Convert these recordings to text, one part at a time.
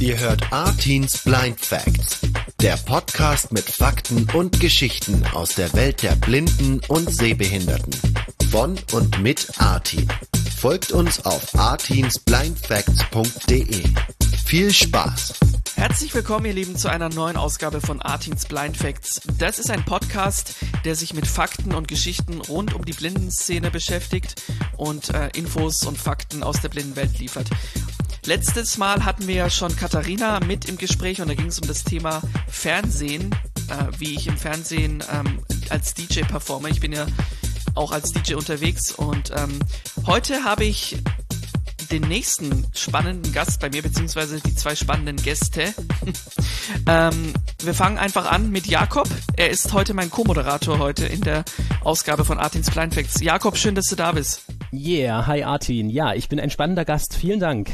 Ihr hört Artins Blind Facts, der Podcast mit Fakten und Geschichten aus der Welt der Blinden und Sehbehinderten. Von und mit Artin. Folgt uns auf artinsblindfacts.de. Viel Spaß! Herzlich willkommen, ihr Lieben, zu einer neuen Ausgabe von Artins Blind Facts. Das ist ein Podcast, der sich mit Fakten und Geschichten rund um die Blindenszene beschäftigt und äh, Infos und Fakten aus der Blindenwelt liefert. Letztes Mal hatten wir ja schon Katharina mit im Gespräch und da ging es um das Thema Fernsehen, äh, wie ich im Fernsehen ähm, als DJ performe. Ich bin ja auch als DJ unterwegs und ähm, heute habe ich den nächsten spannenden Gast bei mir, beziehungsweise die zwei spannenden Gäste. ähm, wir fangen einfach an mit Jakob. Er ist heute mein Co-Moderator heute in der Ausgabe von Artins Blind Facts. Jakob, schön, dass du da bist. Yeah, hi Artin. Ja, ich bin ein spannender Gast. Vielen Dank.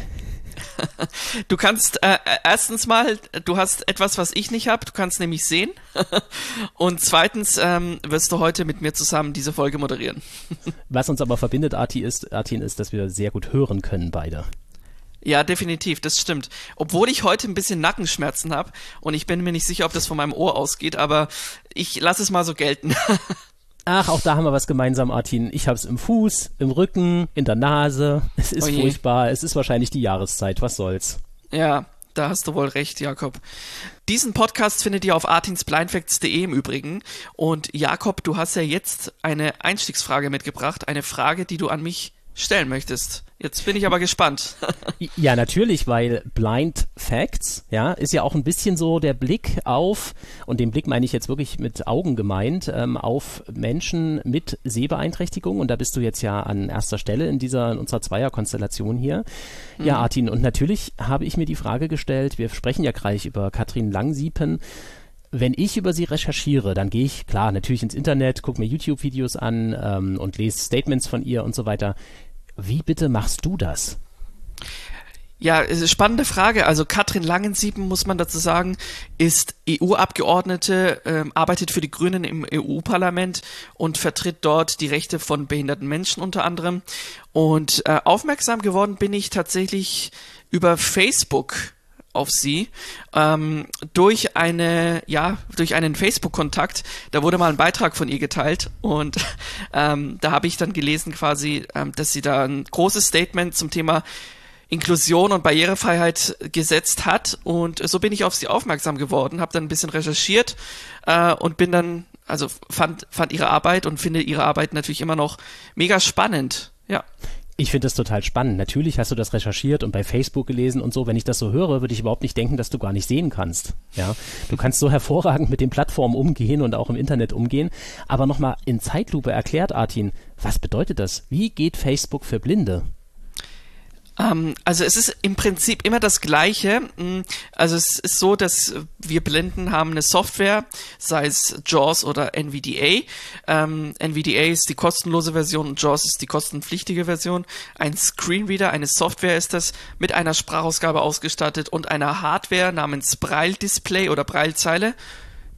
Du kannst äh, erstens mal, du hast etwas, was ich nicht habe. Du kannst nämlich sehen. Und zweitens ähm, wirst du heute mit mir zusammen diese Folge moderieren. Was uns aber verbindet, Artin, ist, Artin, ist, dass wir sehr gut hören können beide. Ja, definitiv, das stimmt. Obwohl ich heute ein bisschen Nackenschmerzen habe und ich bin mir nicht sicher, ob das von meinem Ohr ausgeht, aber ich lasse es mal so gelten. Ach, auch da haben wir was gemeinsam, Artin. Ich hab's im Fuß, im Rücken, in der Nase. Es ist Oje. furchtbar. Es ist wahrscheinlich die Jahreszeit. Was soll's? Ja, da hast du wohl recht, Jakob. Diesen Podcast findet ihr auf artinsblindfacts.de im Übrigen. Und Jakob, du hast ja jetzt eine Einstiegsfrage mitgebracht. Eine Frage, die du an mich stellen möchtest. Jetzt bin ich aber gespannt. ja, natürlich, weil Blind Facts, ja, ist ja auch ein bisschen so der Blick auf, und den Blick meine ich jetzt wirklich mit Augen gemeint, ähm, auf Menschen mit Sehbeeinträchtigung. Und da bist du jetzt ja an erster Stelle in dieser, in unserer Zweierkonstellation hier. Mhm. Ja, Artin, und natürlich habe ich mir die Frage gestellt, wir sprechen ja gleich über Katrin Langsiepen, wenn ich über sie recherchiere, dann gehe ich klar natürlich ins Internet, gucke mir YouTube-Videos an ähm, und lese Statements von ihr und so weiter. Wie bitte machst du das? Ja, spannende Frage. Also Katrin Langensieben, muss man dazu sagen, ist EU-Abgeordnete, ähm, arbeitet für die Grünen im EU-Parlament und vertritt dort die Rechte von behinderten Menschen unter anderem. Und äh, aufmerksam geworden bin ich tatsächlich über Facebook auf sie ähm, durch eine ja durch einen Facebook-Kontakt. Da wurde mal ein Beitrag von ihr geteilt und ähm, da habe ich dann gelesen quasi, ähm, dass sie da ein großes Statement zum Thema Inklusion und Barrierefreiheit gesetzt hat und so bin ich auf sie aufmerksam geworden, habe dann ein bisschen recherchiert äh, und bin dann also fand fand ihre Arbeit und finde ihre Arbeit natürlich immer noch mega spannend. Ja. Ich finde das total spannend. Natürlich hast du das recherchiert und bei Facebook gelesen und so. Wenn ich das so höre, würde ich überhaupt nicht denken, dass du gar nicht sehen kannst. Ja, du kannst so hervorragend mit den Plattformen umgehen und auch im Internet umgehen. Aber nochmal in Zeitlupe erklärt, Artin, was bedeutet das? Wie geht Facebook für Blinde? Ähm, also es ist im Prinzip immer das Gleiche. Mm, also es ist so, dass wir Blinden haben eine Software, sei es JAWS oder NVDA. Ähm, NVDA ist die kostenlose Version und JAWS ist die kostenpflichtige Version. Ein Screenreader, eine Software ist das, mit einer Sprachausgabe ausgestattet und einer Hardware namens Braille Display oder Braillezeile.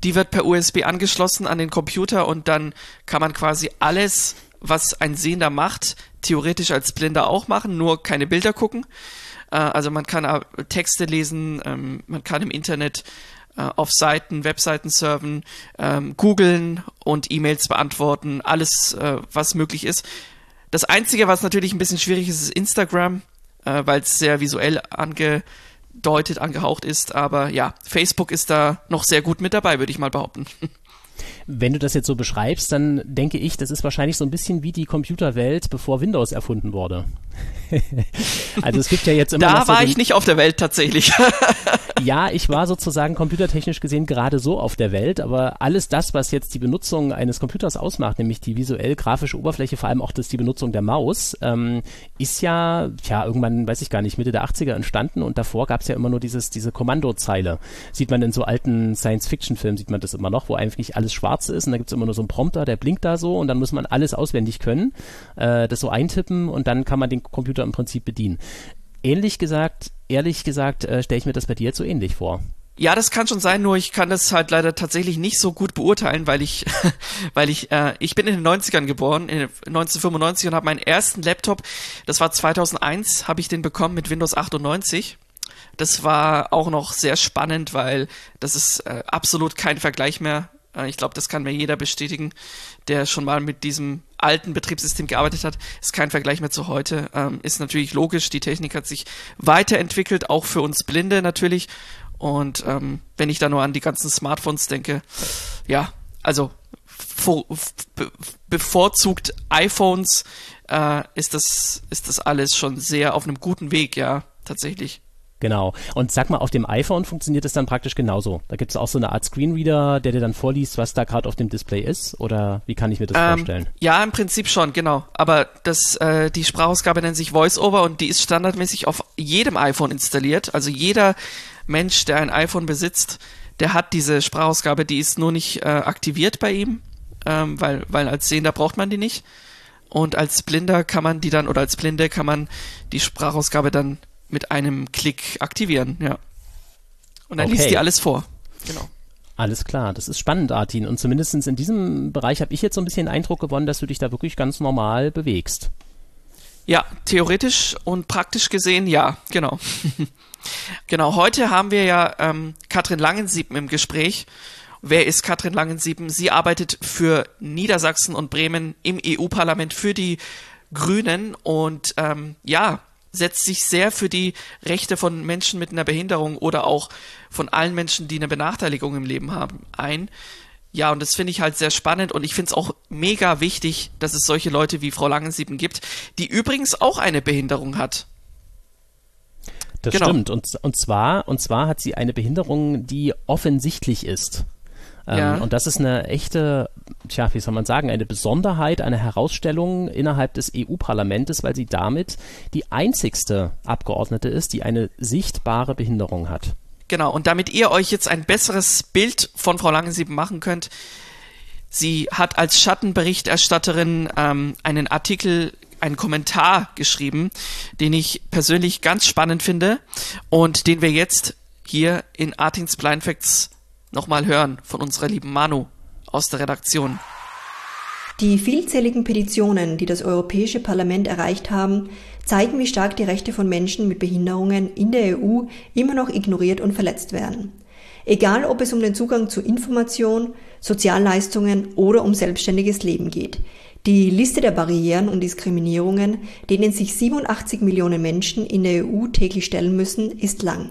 Die wird per USB angeschlossen an den Computer und dann kann man quasi alles was ein Sehender macht, theoretisch als Blinder auch machen, nur keine Bilder gucken. Äh, also man kann Texte lesen, ähm, man kann im Internet äh, auf Seiten, Webseiten surfen, ähm, googeln und E-Mails beantworten, alles, äh, was möglich ist. Das Einzige, was natürlich ein bisschen schwierig ist, ist Instagram, äh, weil es sehr visuell angedeutet, angehaucht ist. Aber ja, Facebook ist da noch sehr gut mit dabei, würde ich mal behaupten. Wenn du das jetzt so beschreibst, dann denke ich, das ist wahrscheinlich so ein bisschen wie die Computerwelt, bevor Windows erfunden wurde. also es gibt ja jetzt immer. Da noch so war ich nicht auf der Welt tatsächlich. ja, ich war sozusagen computertechnisch gesehen gerade so auf der Welt, aber alles das, was jetzt die Benutzung eines Computers ausmacht, nämlich die visuell-grafische Oberfläche, vor allem auch das die Benutzung der Maus, ähm, ist ja, ja, irgendwann, weiß ich gar nicht, Mitte der 80er entstanden und davor gab es ja immer nur dieses, diese Kommandozeile. Sieht man in so alten Science-Fiction-Filmen, sieht man das immer noch, wo eigentlich alles schwarz ist und da gibt es immer nur so einen Prompter, der blinkt da so und dann muss man alles auswendig können, äh, das so eintippen und dann kann man den Computer im Prinzip bedienen. Ähnlich gesagt, ehrlich gesagt, äh, stelle ich mir das bei dir jetzt so ähnlich vor. Ja, das kann schon sein, nur ich kann das halt leider tatsächlich nicht so gut beurteilen, weil ich, weil ich, äh, ich bin in den 90ern geboren, in 1995 und habe meinen ersten Laptop, das war 2001, habe ich den bekommen mit Windows 98 Das war auch noch sehr spannend, weil das ist äh, absolut kein Vergleich mehr. Äh, ich glaube, das kann mir jeder bestätigen, der schon mal mit diesem alten Betriebssystem gearbeitet hat. Ist kein Vergleich mehr zu heute. Ähm, ist natürlich logisch. Die Technik hat sich weiterentwickelt, auch für uns Blinde natürlich. Und ähm, wenn ich da nur an die ganzen Smartphones denke, ja, also vor, be, bevorzugt iPhones äh, ist das ist das alles schon sehr auf einem guten Weg, ja, tatsächlich. Genau. Und sag mal, auf dem iPhone funktioniert es dann praktisch genauso. Da gibt es auch so eine Art Screenreader, der dir dann vorliest, was da gerade auf dem Display ist? Oder wie kann ich mir das ähm, vorstellen? Ja, im Prinzip schon, genau. Aber das, äh, die Sprachausgabe nennt sich VoiceOver und die ist standardmäßig auf jedem iPhone installiert. Also jeder Mensch, der ein iPhone besitzt, der hat diese Sprachausgabe, die ist nur nicht äh, aktiviert bei ihm, ähm, weil, weil als Sehender braucht man die nicht. Und als Blinder kann man die dann, oder als Blinde kann man die Sprachausgabe dann mit einem Klick aktivieren, ja. Und dann okay. liest die alles vor. Genau. Alles klar, das ist spannend, Artin. Und zumindest in diesem Bereich habe ich jetzt so ein bisschen den Eindruck gewonnen, dass du dich da wirklich ganz normal bewegst. Ja, theoretisch und praktisch gesehen ja, genau. genau, heute haben wir ja ähm, Katrin Langensieben im Gespräch. Wer ist Katrin Langensieben? Sie arbeitet für Niedersachsen und Bremen im EU-Parlament für die Grünen und ähm, ja, setzt sich sehr für die Rechte von Menschen mit einer Behinderung oder auch von allen Menschen, die eine Benachteiligung im Leben haben, ein. Ja, und das finde ich halt sehr spannend und ich finde es auch mega wichtig, dass es solche Leute wie Frau Langensieben gibt, die übrigens auch eine Behinderung hat. Das genau. stimmt. Und, und, zwar, und zwar hat sie eine Behinderung, die offensichtlich ist. Ähm, ja. Und das ist eine echte, tja, wie soll man sagen, eine Besonderheit, eine Herausstellung innerhalb des EU-Parlaments, weil sie damit die einzigste Abgeordnete ist, die eine sichtbare Behinderung hat. Genau, und damit ihr euch jetzt ein besseres Bild von Frau Langensieben machen könnt, sie hat als Schattenberichterstatterin ähm, einen Artikel einen Kommentar geschrieben, den ich persönlich ganz spannend finde und den wir jetzt hier in Artins Blind Facts nochmal hören von unserer lieben Manu aus der Redaktion. Die vielzähligen Petitionen, die das Europäische Parlament erreicht haben, zeigen, wie stark die Rechte von Menschen mit Behinderungen in der EU immer noch ignoriert und verletzt werden. Egal, ob es um den Zugang zu Information, Sozialleistungen oder um selbstständiges Leben geht. Die Liste der Barrieren und Diskriminierungen, denen sich 87 Millionen Menschen in der EU täglich stellen müssen, ist lang.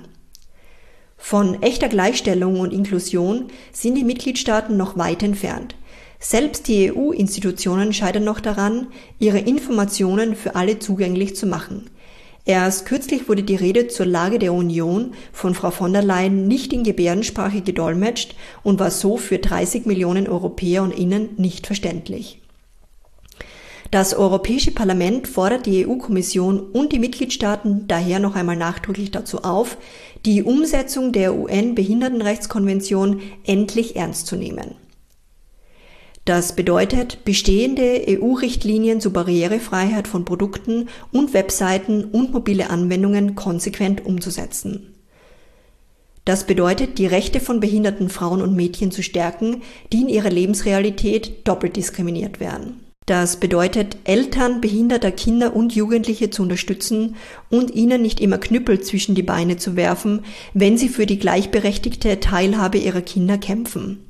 Von echter Gleichstellung und Inklusion sind die Mitgliedstaaten noch weit entfernt. Selbst die EU-Institutionen scheitern noch daran, ihre Informationen für alle zugänglich zu machen. Erst kürzlich wurde die Rede zur Lage der Union von Frau von der Leyen nicht in Gebärdensprache gedolmetscht und war so für 30 Millionen Europäer und Innen nicht verständlich. Das Europäische Parlament fordert die EU-Kommission und die Mitgliedstaaten daher noch einmal nachdrücklich dazu auf, die Umsetzung der UN-Behindertenrechtskonvention endlich ernst zu nehmen. Das bedeutet, bestehende EU-Richtlinien zur Barrierefreiheit von Produkten und Webseiten und mobile Anwendungen konsequent umzusetzen. Das bedeutet, die Rechte von behinderten Frauen und Mädchen zu stärken, die in ihrer Lebensrealität doppelt diskriminiert werden. Das bedeutet, Eltern behinderter Kinder und Jugendliche zu unterstützen und ihnen nicht immer Knüppel zwischen die Beine zu werfen, wenn sie für die gleichberechtigte Teilhabe ihrer Kinder kämpfen.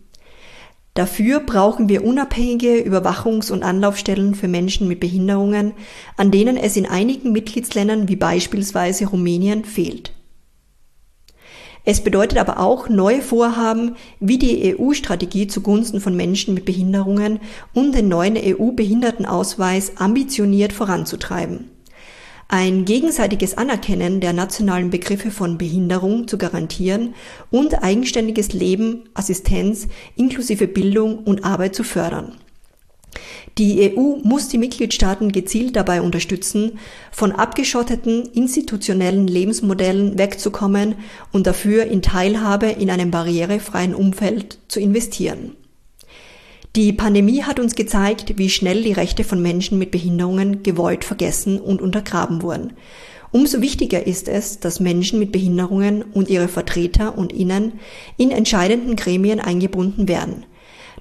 Dafür brauchen wir unabhängige Überwachungs- und Anlaufstellen für Menschen mit Behinderungen, an denen es in einigen Mitgliedsländern wie beispielsweise Rumänien fehlt. Es bedeutet aber auch neue Vorhaben wie die EU-Strategie zugunsten von Menschen mit Behinderungen und den neuen EU-Behindertenausweis ambitioniert voranzutreiben. Ein gegenseitiges Anerkennen der nationalen Begriffe von Behinderung zu garantieren und eigenständiges Leben, Assistenz inklusive Bildung und Arbeit zu fördern. Die EU muss die Mitgliedstaaten gezielt dabei unterstützen, von abgeschotteten institutionellen Lebensmodellen wegzukommen und dafür in Teilhabe in einem barrierefreien Umfeld zu investieren. Die Pandemie hat uns gezeigt, wie schnell die Rechte von Menschen mit Behinderungen gewollt vergessen und untergraben wurden. Umso wichtiger ist es, dass Menschen mit Behinderungen und ihre Vertreter und Innen in entscheidenden Gremien eingebunden werden.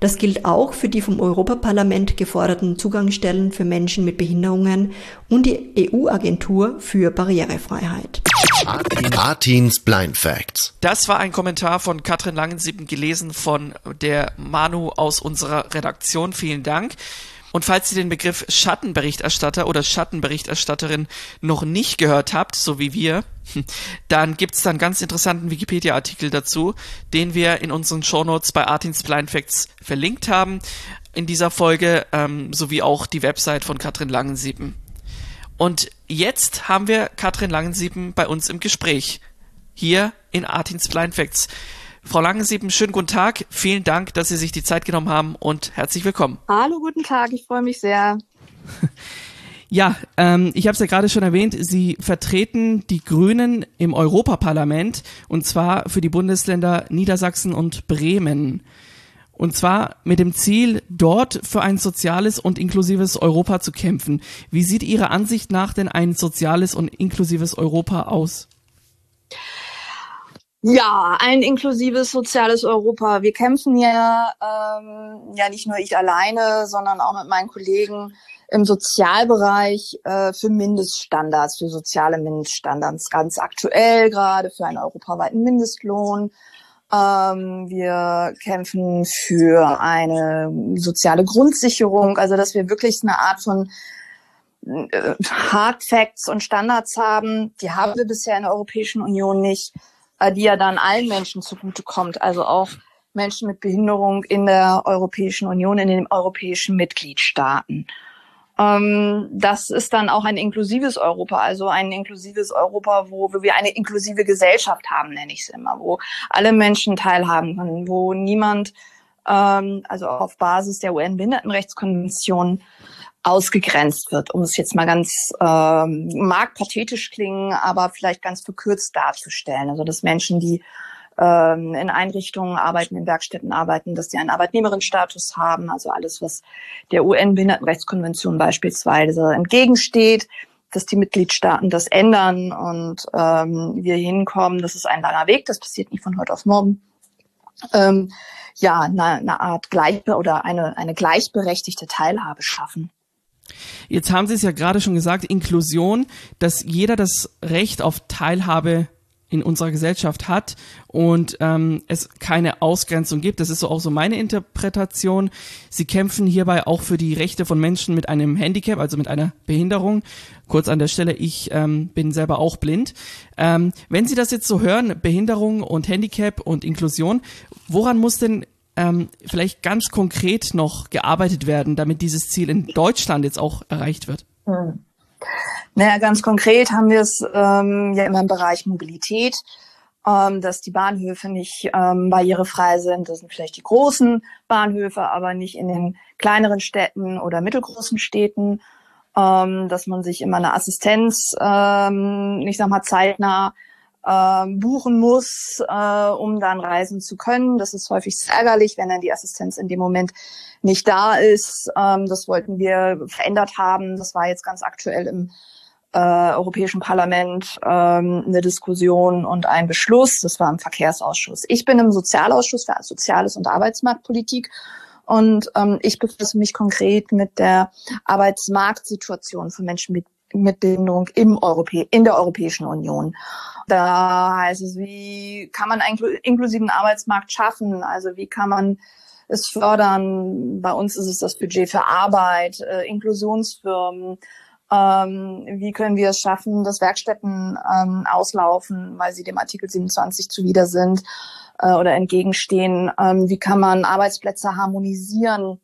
Das gilt auch für die vom Europaparlament geforderten Zugangsstellen für Menschen mit Behinderungen und die EU-Agentur für Barrierefreiheit. Artins Blind Facts. Das war ein Kommentar von Katrin Langensieben gelesen von der Manu aus unserer Redaktion. Vielen Dank. Und falls ihr den Begriff Schattenberichterstatter oder Schattenberichterstatterin noch nicht gehört habt, so wie wir, dann gibt's da einen ganz interessanten Wikipedia-Artikel dazu, den wir in unseren Shownotes bei Artins Blind Facts verlinkt haben in dieser Folge, ähm, sowie auch die Website von Katrin Langensieben. Und jetzt haben wir Katrin Langensieben bei uns im Gespräch. Hier in Artins Blind Facts. Frau Langensieben, schönen guten Tag. Vielen Dank, dass Sie sich die Zeit genommen haben und herzlich willkommen. Hallo, guten Tag. Ich freue mich sehr. Ja, ähm, ich habe es ja gerade schon erwähnt, Sie vertreten die Grünen im Europaparlament und zwar für die Bundesländer Niedersachsen und Bremen. Und zwar mit dem Ziel, dort für ein soziales und inklusives Europa zu kämpfen. Wie sieht Ihrer Ansicht nach denn ein soziales und inklusives Europa aus? Ja, ein inklusives soziales Europa. Wir kämpfen ja, ähm, ja nicht nur ich alleine, sondern auch mit meinen Kollegen im Sozialbereich äh, für Mindeststandards, für soziale Mindeststandards, ganz aktuell gerade für einen europaweiten Mindestlohn. Ähm, wir kämpfen für eine soziale Grundsicherung, also dass wir wirklich eine Art von äh, Hard Facts und Standards haben. Die haben wir bisher in der Europäischen Union nicht die ja dann allen Menschen zugutekommt, also auch Menschen mit Behinderung in der Europäischen Union, in den europäischen Mitgliedstaaten. Ähm, das ist dann auch ein inklusives Europa, also ein inklusives Europa, wo, wo wir eine inklusive Gesellschaft haben, nenne ich es immer, wo alle Menschen teilhaben können, wo niemand, ähm, also auf Basis der UN-Behindertenrechtskonvention, ausgegrenzt wird, um es jetzt mal ganz ähm, mag pathetisch klingen, aber vielleicht ganz verkürzt darzustellen. Also dass Menschen, die ähm, in Einrichtungen arbeiten, in Werkstätten arbeiten, dass die einen Arbeitnehmerinnenstatus haben, also alles, was der UN-Behindertenrechtskonvention beispielsweise entgegensteht, dass die Mitgliedstaaten das ändern und ähm, wir hinkommen. Das ist ein langer Weg, das passiert nicht von heute auf morgen. Ähm, ja, eine, eine Art gleich oder eine, eine gleichberechtigte Teilhabe schaffen. Jetzt haben Sie es ja gerade schon gesagt, Inklusion, dass jeder das Recht auf Teilhabe in unserer Gesellschaft hat und ähm, es keine Ausgrenzung gibt. Das ist so auch so meine Interpretation. Sie kämpfen hierbei auch für die Rechte von Menschen mit einem Handicap, also mit einer Behinderung. Kurz an der Stelle, ich ähm, bin selber auch blind. Ähm, wenn Sie das jetzt so hören, Behinderung und Handicap und Inklusion, woran muss denn ähm, vielleicht ganz konkret noch gearbeitet werden, damit dieses Ziel in Deutschland jetzt auch erreicht wird? Hm. Naja, ganz konkret haben wir es ähm, ja immer im Bereich Mobilität, ähm, dass die Bahnhöfe nicht ähm, barrierefrei sind. Das sind vielleicht die großen Bahnhöfe, aber nicht in den kleineren Städten oder mittelgroßen Städten. Ähm, dass man sich immer eine Assistenz, ähm, ich sag mal, zeitnah äh, buchen muss, äh, um dann reisen zu können. Das ist häufig ärgerlich, wenn dann die Assistenz in dem Moment nicht da ist. Ähm, das wollten wir verändert haben. Das war jetzt ganz aktuell im äh, Europäischen Parlament ähm, eine Diskussion und ein Beschluss. Das war im Verkehrsausschuss. Ich bin im Sozialausschuss für Soziales und Arbeitsmarktpolitik und ähm, ich befasse mich konkret mit der Arbeitsmarktsituation für Menschen mit, mit Behinderung im Europä in der Europäischen Union. Da heißt es, wie kann man einen inklusiven Arbeitsmarkt schaffen? Also wie kann man es fördern? Bei uns ist es das Budget für Arbeit, äh, Inklusionsfirmen. Ähm, wie können wir es schaffen, dass Werkstätten ähm, auslaufen, weil sie dem Artikel 27 zuwider sind äh, oder entgegenstehen? Ähm, wie kann man Arbeitsplätze harmonisieren?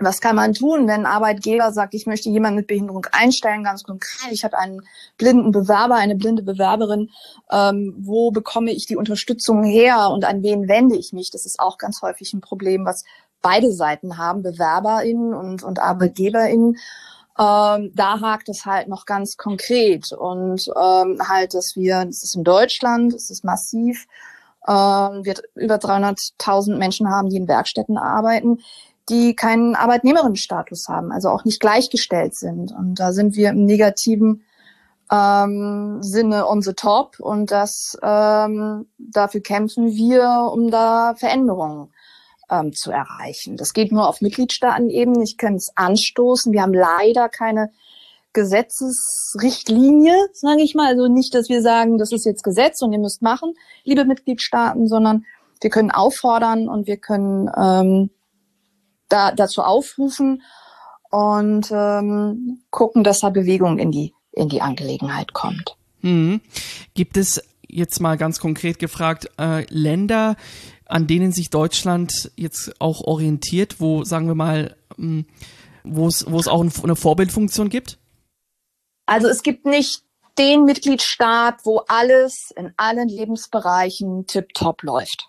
Was kann man tun, wenn ein Arbeitgeber sagt, ich möchte jemanden mit Behinderung einstellen, ganz konkret, ich habe einen blinden Bewerber, eine blinde Bewerberin, ähm, wo bekomme ich die Unterstützung her und an wen wende ich mich? Das ist auch ganz häufig ein Problem, was beide Seiten haben, BewerberInnen und, und ArbeitgeberInnen. Ähm, da hakt es halt noch ganz konkret und ähm, halt, dass wir, das ist in Deutschland, das ist massiv, ähm, wir über 300.000 Menschen haben, die in Werkstätten arbeiten die keinen Arbeitnehmerinnenstatus haben, also auch nicht gleichgestellt sind. Und da sind wir im negativen ähm, Sinne on the top und das ähm, dafür kämpfen wir, um da Veränderungen ähm, zu erreichen. Das geht nur auf Mitgliedstaatenebene. Ich kann es anstoßen. Wir haben leider keine Gesetzesrichtlinie, sage ich mal. Also nicht, dass wir sagen, das ist jetzt Gesetz und ihr müsst machen, liebe Mitgliedstaaten, sondern wir können auffordern und wir können ähm, da, dazu aufrufen und ähm, gucken, dass da Bewegung in die, in die Angelegenheit kommt. Hm. Gibt es jetzt mal ganz konkret gefragt, äh, Länder, an denen sich Deutschland jetzt auch orientiert, wo, sagen wir mal, hm, wo es, wo es auch eine Vorbildfunktion gibt? Also es gibt nicht den Mitgliedstaat, wo alles in allen Lebensbereichen tiptop läuft.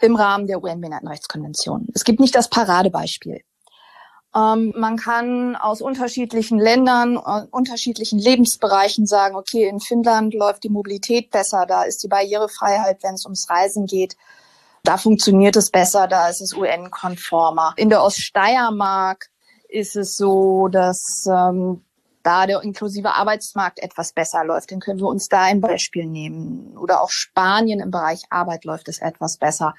Im Rahmen der UN-Behindertenrechtskonvention. Es gibt nicht das Paradebeispiel. Ähm, man kann aus unterschiedlichen Ländern, äh, unterschiedlichen Lebensbereichen sagen, okay, in Finnland läuft die Mobilität besser, da ist die Barrierefreiheit, wenn es ums Reisen geht, da funktioniert es besser, da ist es UN-konformer. In der Oststeiermark ist es so, dass ähm, da der inklusive Arbeitsmarkt etwas besser läuft, dann können wir uns da ein Beispiel nehmen. Oder auch Spanien im Bereich Arbeit läuft es etwas besser.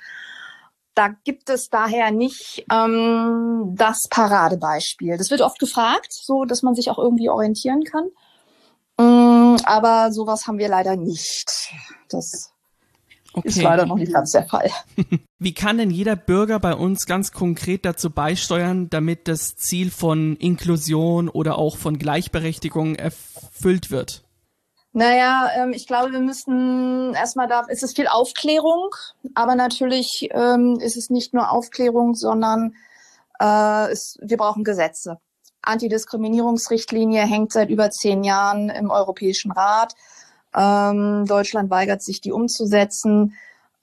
Da gibt es daher nicht ähm, das Paradebeispiel. Das wird oft gefragt, so dass man sich auch irgendwie orientieren kann. Ähm, aber sowas haben wir leider nicht. Das Okay. Ist leider noch nicht ganz der Fall. Wie kann denn jeder Bürger bei uns ganz konkret dazu beisteuern, damit das Ziel von Inklusion oder auch von Gleichberechtigung erfüllt wird? Naja, ähm, ich glaube, wir müssen erstmal da, es ist viel Aufklärung, aber natürlich ähm, ist es nicht nur Aufklärung, sondern äh, es, wir brauchen Gesetze. Antidiskriminierungsrichtlinie hängt seit über zehn Jahren im Europäischen Rat. Ähm, Deutschland weigert sich, die umzusetzen.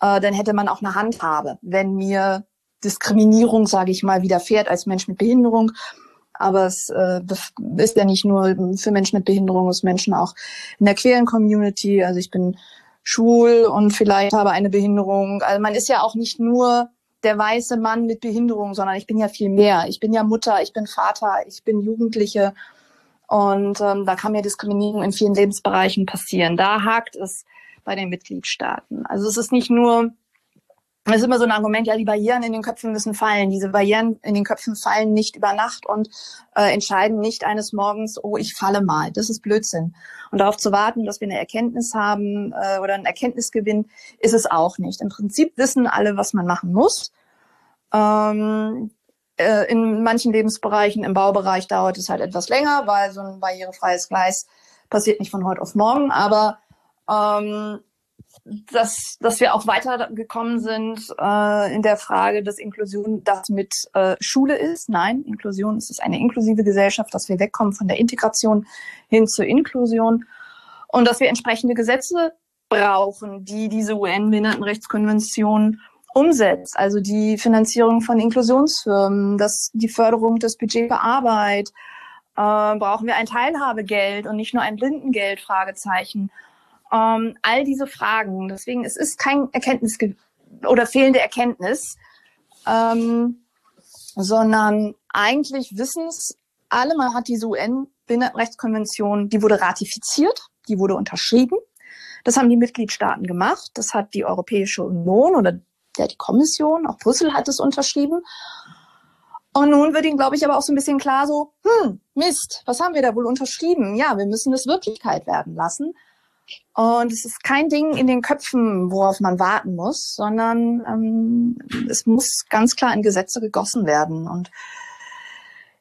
Äh, dann hätte man auch eine Handhabe, wenn mir Diskriminierung, sage ich mal, widerfährt als Mensch mit Behinderung. Aber es äh, ist ja nicht nur für Menschen mit Behinderung, es Menschen auch in der queeren Community. Also ich bin schwul und vielleicht habe eine Behinderung. Also man ist ja auch nicht nur der weiße Mann mit Behinderung, sondern ich bin ja viel mehr. Ich bin ja Mutter, ich bin Vater, ich bin Jugendliche und ähm, da kann ja Diskriminierung in vielen Lebensbereichen passieren. Da hakt es bei den Mitgliedstaaten. Also es ist nicht nur, es ist immer so ein Argument, ja, die Barrieren in den Köpfen müssen fallen. Diese Barrieren in den Köpfen fallen nicht über Nacht und äh, entscheiden nicht eines Morgens, oh, ich falle mal. Das ist Blödsinn. Und darauf zu warten, dass wir eine Erkenntnis haben äh, oder einen Erkenntnisgewinn, ist es auch nicht. Im Prinzip wissen alle, was man machen muss. Ähm, äh, in manchen Lebensbereichen, im Baubereich dauert es halt etwas länger, weil so ein barrierefreies Gleis passiert nicht von heute auf morgen. Aber ähm, dass, dass wir auch weitergekommen sind äh, in der Frage, dass Inklusion das mit äh, Schule ist. Nein, Inklusion ist eine inklusive Gesellschaft, dass wir wegkommen von der Integration hin zur Inklusion und dass wir entsprechende Gesetze brauchen, die diese UN-Behindertenrechtskonvention umsetzt. Also die Finanzierung von Inklusionsfirmen, das, die Förderung des Budget für Arbeit. Äh, brauchen wir ein Teilhabegeld und nicht nur ein Blindengeld? Fragezeichen. Ähm, all diese Fragen. Deswegen, es ist kein Erkenntnis oder fehlende Erkenntnis, ähm, sondern eigentlich wissen es alle. Man hat diese UN-Behindertenrechtskonvention, die wurde ratifiziert, die wurde unterschrieben. Das haben die Mitgliedstaaten gemacht. Das hat die Europäische Union oder ja, die Kommission, auch Brüssel hat es unterschrieben. Und nun wird ihnen, glaube ich, aber auch so ein bisschen klar so, hm, Mist, was haben wir da wohl unterschrieben? Ja, wir müssen es Wirklichkeit werden lassen. Und es ist kein Ding in den Köpfen, worauf man warten muss, sondern ähm, es muss ganz klar in Gesetze gegossen werden. Und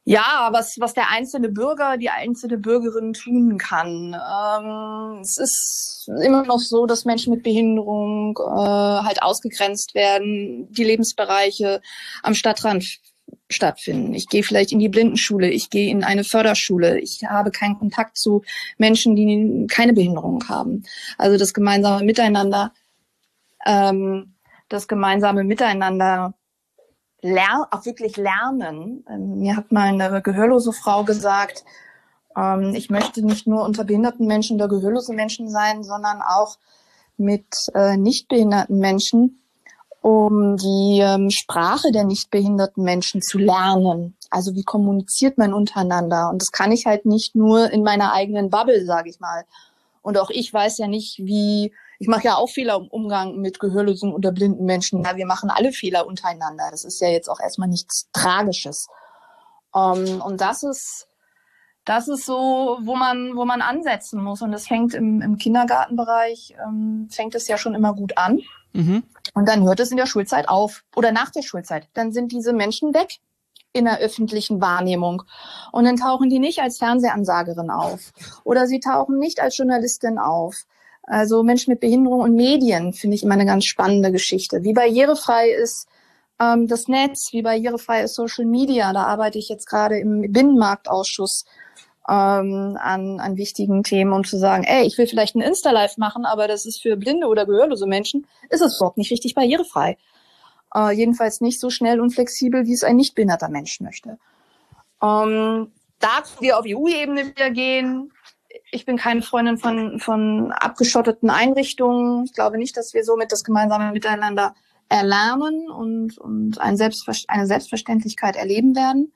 ja, was, was der einzelne Bürger, die einzelne Bürgerin tun kann. Ähm, es ist immer noch so, dass Menschen mit Behinderung äh, halt ausgegrenzt werden, die Lebensbereiche am Stadtrand stattfinden. Ich gehe vielleicht in die Blindenschule, ich gehe in eine Förderschule, ich habe keinen Kontakt zu Menschen, die keine Behinderung haben. Also das gemeinsame Miteinander, ähm, das gemeinsame Miteinander lernen, auch wirklich lernen. Ähm, mir hat mal eine gehörlose Frau gesagt, ähm, ich möchte nicht nur unter behinderten Menschen oder gehörlose Menschen sein, sondern auch mit äh, nicht behinderten Menschen, um die ähm, Sprache der nicht behinderten Menschen zu lernen. Also wie kommuniziert man untereinander? Und das kann ich halt nicht nur in meiner eigenen Bubble, sage ich mal. Und auch ich weiß ja nicht, wie Ich mache ja auch Fehler im Umgang mit gehörlosen oder blinden Menschen. Ja, wir machen alle Fehler untereinander. Das ist ja jetzt auch erstmal nichts Tragisches. Ähm, und das ist, das ist so, wo man, wo man ansetzen muss. Und das fängt im, im Kindergartenbereich, ähm, fängt es ja schon immer gut an. Mhm. Und dann hört es in der Schulzeit auf oder nach der Schulzeit. Dann sind diese Menschen weg in der öffentlichen Wahrnehmung. Und dann tauchen die nicht als Fernsehansagerin auf oder sie tauchen nicht als Journalistin auf. Also Menschen mit Behinderung und Medien finde ich immer eine ganz spannende Geschichte. Wie barrierefrei ist ähm, das Netz, wie barrierefrei ist Social Media. Da arbeite ich jetzt gerade im Binnenmarktausschuss ähm, an, an wichtigen Themen, um zu sagen, ey, ich will vielleicht ein Insta-Live machen, aber das ist für blinde oder gehörlose Menschen, ist es überhaupt nicht richtig barrierefrei. Äh, jedenfalls nicht so schnell und flexibel, wie es ein nicht behinderter Mensch möchte. Ähm, da können wir auf EU-Ebene wieder gehen. Ich bin keine Freundin von, von abgeschotteten Einrichtungen. Ich glaube nicht, dass wir somit das gemeinsame Miteinander erlernen und, und ein Selbstver eine Selbstverständlichkeit erleben werden.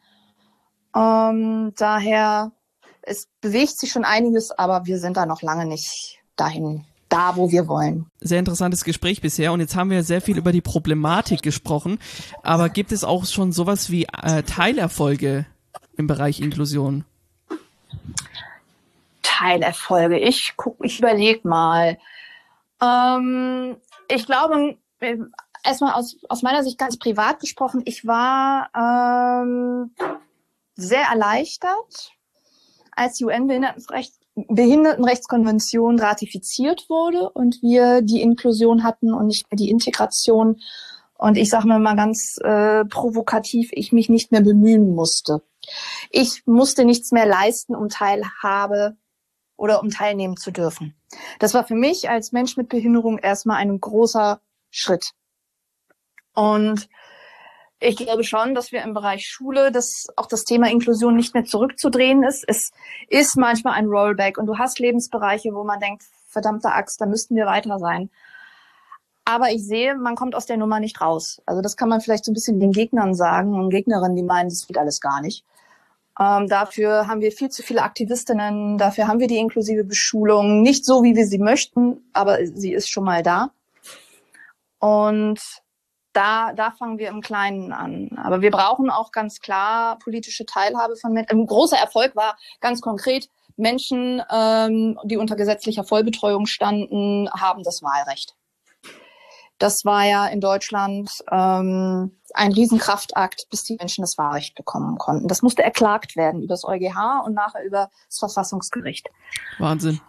Ähm, daher es bewegt sich schon einiges, aber wir sind da noch lange nicht dahin da, wo wir wollen. Sehr interessantes Gespräch bisher und jetzt haben wir sehr viel über die Problematik gesprochen, aber gibt es auch schon sowas wie äh, Teilerfolge im Bereich Inklusion? Teilerfolge. Ich guck, ich überlege mal. Ähm, ich glaube, äh, erstmal aus, aus meiner Sicht ganz privat gesprochen, ich war ähm, sehr erleichtert, als die UN-Behindertenrecht Behindertenrechtskonvention ratifiziert wurde und wir die Inklusion hatten und nicht mehr die Integration. Und ich sage mir mal ganz äh, provokativ, ich mich nicht mehr bemühen musste. Ich musste nichts mehr leisten, um Teilhabe oder um teilnehmen zu dürfen. Das war für mich als Mensch mit Behinderung erstmal ein großer Schritt. Und ich glaube schon, dass wir im Bereich Schule, dass auch das Thema Inklusion nicht mehr zurückzudrehen ist. Es ist manchmal ein Rollback und du hast Lebensbereiche, wo man denkt, verdammte Axt, da müssten wir weiter sein. Aber ich sehe, man kommt aus der Nummer nicht raus. Also das kann man vielleicht so ein bisschen den Gegnern sagen und Gegnerinnen, die meinen, das geht alles gar nicht. Ähm, dafür haben wir viel zu viele Aktivistinnen, dafür haben wir die inklusive Beschulung. Nicht so, wie wir sie möchten, aber sie ist schon mal da. Und da, da fangen wir im Kleinen an. Aber wir brauchen auch ganz klar politische Teilhabe von Menschen. Ein großer Erfolg war ganz konkret, Menschen, ähm, die unter gesetzlicher Vollbetreuung standen, haben das Wahlrecht. Das war ja in Deutschland ähm, ein Riesenkraftakt, bis die Menschen das Wahlrecht bekommen konnten. Das musste erklagt werden über das EuGH und nachher über das Verfassungsgericht. Wahnsinn.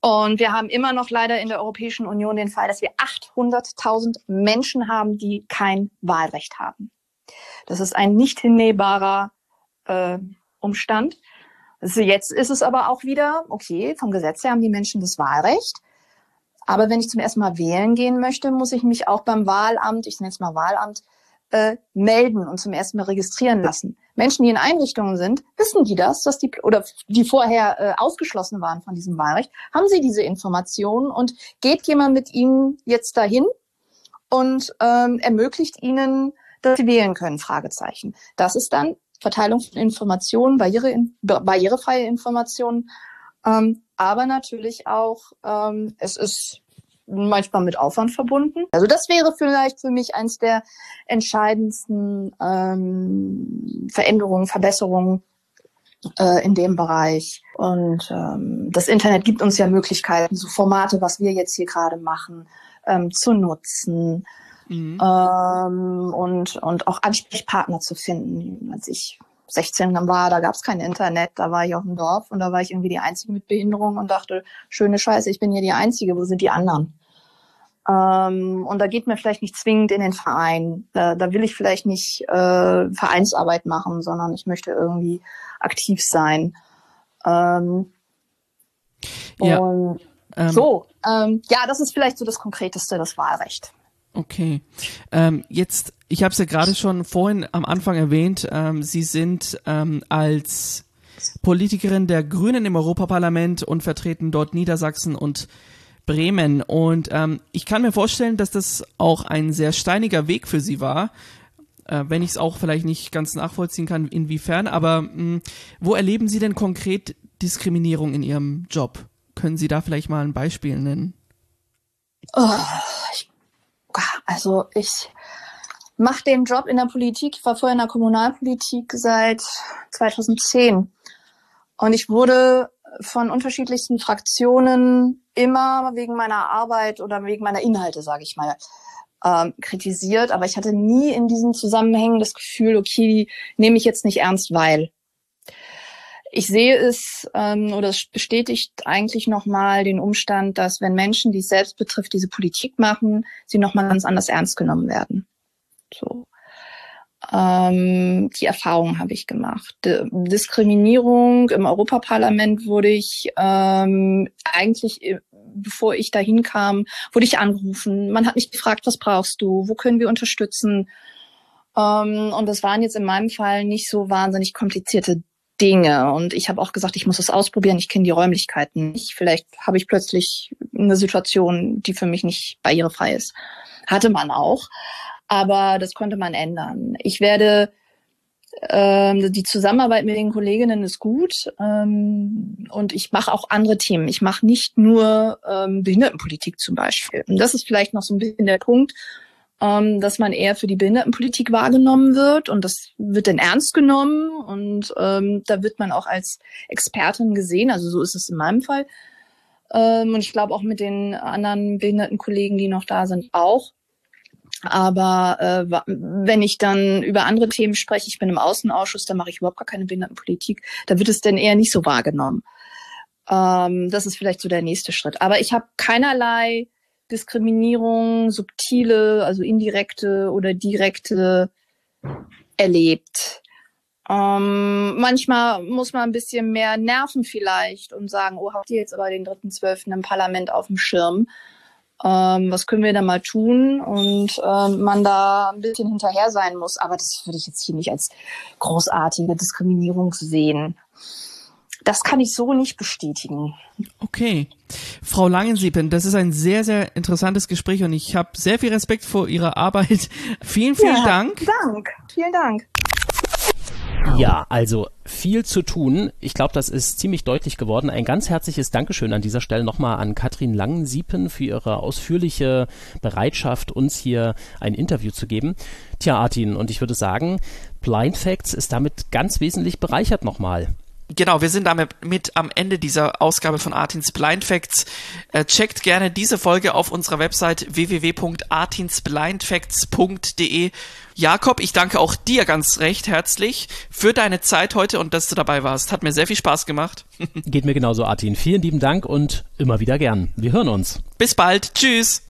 Und wir haben immer noch leider in der Europäischen Union den Fall, dass wir 800.000 Menschen haben, die kein Wahlrecht haben. Das ist ein nicht hinnehmbarer äh, Umstand. Also jetzt ist es aber auch wieder, okay, vom Gesetz her haben die Menschen das Wahlrecht. Aber wenn ich zum ersten Mal wählen gehen möchte, muss ich mich auch beim Wahlamt, ich nenne es mal Wahlamt, äh, melden und zum ersten Mal registrieren lassen. Menschen, die in Einrichtungen sind, wissen die das, dass die oder die vorher äh, ausgeschlossen waren von diesem Wahlrecht, haben sie diese Informationen und geht jemand mit ihnen jetzt dahin und ähm, ermöglicht ihnen, dass sie wählen können? Fragezeichen. Das ist dann Verteilung von Informationen, barriere, barrierefreie Informationen, ähm, aber natürlich auch ähm, es ist manchmal mit Aufwand verbunden. Also das wäre vielleicht für mich eins der entscheidendsten ähm, Veränderungen, Verbesserungen äh, in dem Bereich. Und ähm, das Internet gibt uns ja Möglichkeiten, so Formate, was wir jetzt hier gerade machen, ähm, zu nutzen. Mhm. Ähm, und, und auch Ansprechpartner zu finden. Als ich 16 war, da gab es kein Internet, da war ich auf dem Dorf und da war ich irgendwie die Einzige mit Behinderung und dachte, schöne Scheiße, ich bin hier die Einzige, wo sind die anderen? Ähm, und da geht mir vielleicht nicht zwingend in den Verein. Da, da will ich vielleicht nicht äh, Vereinsarbeit machen, sondern ich möchte irgendwie aktiv sein. Ähm, ja. Und ähm, so, ähm, ja, das ist vielleicht so das Konkreteste, das Wahlrecht. Okay. Ähm, jetzt, ich habe es ja gerade schon vorhin am Anfang erwähnt, ähm, Sie sind ähm, als Politikerin der Grünen im Europaparlament und vertreten dort Niedersachsen und Bremen. Und ähm, ich kann mir vorstellen, dass das auch ein sehr steiniger Weg für Sie war, äh, wenn ich es auch vielleicht nicht ganz nachvollziehen kann, inwiefern. Aber mh, hm, wo erleben Sie denn konkret Diskriminierung in Ihrem Job? Können Sie da vielleicht mal ein Beispiel nennen? Oh, ich, also ich mache den Job in der Politik. Ich war vorher in der Kommunalpolitik seit 2010. Und ich wurde von unterschiedlichsten Fraktionen immer wegen meiner Arbeit oder wegen meiner Inhalte, sage ich mal, ähm, kritisiert. Aber ich hatte nie in diesen Zusammenhängen das Gefühl, okay, die nehme ich jetzt nicht ernst, weil. Ich sehe es ähm, oder es bestätigt eigentlich nochmal den Umstand, dass wenn Menschen, die es selbst betrifft, diese Politik machen, sie nochmal ganz anders ernst genommen werden. So. Ähm, die Erfahrung habe ich gemacht. Diskriminierung im Europaparlament wurde ich ähm, eigentlich, äh, bevor ich dahin kam, wurde ich angerufen. Man hat mich gefragt, was brauchst du? Wo können wir unterstützen? Ähm, und das waren jetzt in meinem Fall nicht so wahnsinnig komplizierte Dinge. Und ich habe auch gesagt, ich muss es ausprobieren. Ich kenne die Räumlichkeiten nicht. Vielleicht habe ich plötzlich eine Situation, die für mich nicht barrierefrei ist. Hatte man auch aber das konnte man ändern. Ich werde ähm, die Zusammenarbeit mit den Kolleginnen ist gut ähm, und ich mache auch andere Themen. Ich mache nicht nur ähm, Behindertenpolitik zum Beispiel. Und das ist vielleicht noch so ein bisschen der Punkt, ähm, dass man eher für die Behindertenpolitik wahrgenommen wird und das wird dann ernst genommen und ähm, da wird man auch als Expertin gesehen. Also so ist es in meinem Fall. Ähm, und ich glaube auch mit den anderen Behindertenkollegen, die noch da sind, auch. Aber äh, wenn ich dann über andere Themen spreche, ich bin im Außenausschuss, da mache ich überhaupt gar keine Behindertenpolitik, da wird es dann eher nicht so wahrgenommen. Ähm, das ist vielleicht so der nächste Schritt. Aber ich habe keinerlei Diskriminierung, subtile, also indirekte oder direkte erlebt. Ähm, manchmal muss man ein bisschen mehr nerven vielleicht und sagen, oh, habt ihr jetzt aber den dritten Zwölften im Parlament auf dem Schirm? ähm, was können wir da mal tun und ähm, man da ein bisschen hinterher sein muss. Aber das würde ich jetzt hier nicht als großartige Diskriminierung sehen. Das kann ich so nicht bestätigen. Okay. Frau Langensieben, das ist ein sehr, sehr interessantes Gespräch und ich habe sehr viel Respekt vor Ihrer Arbeit. Vielen, vielen ja, Dank. Dank. Vielen Dank. Ja, also viel zu tun. Ich glaube, das ist ziemlich deutlich geworden. Ein ganz herzliches Dankeschön an dieser Stelle nochmal an Katrin Langensiepen für ihre ausführliche Bereitschaft, uns hier ein Interview zu geben. Tja, Artin, und ich würde sagen, Blind Facts ist damit ganz wesentlich bereichert nochmal. Genau, wir sind damit mit am Ende dieser Ausgabe von Artins Blind Facts. Äh, checkt gerne diese Folge auf unserer Website www.artinsblindfacts.de. Jakob, ich danke auch dir ganz recht herzlich für deine Zeit heute und dass du dabei warst. Hat mir sehr viel Spaß gemacht. Geht mir genauso, Artin. Vielen lieben Dank und immer wieder gern. Wir hören uns. Bis bald. Tschüss.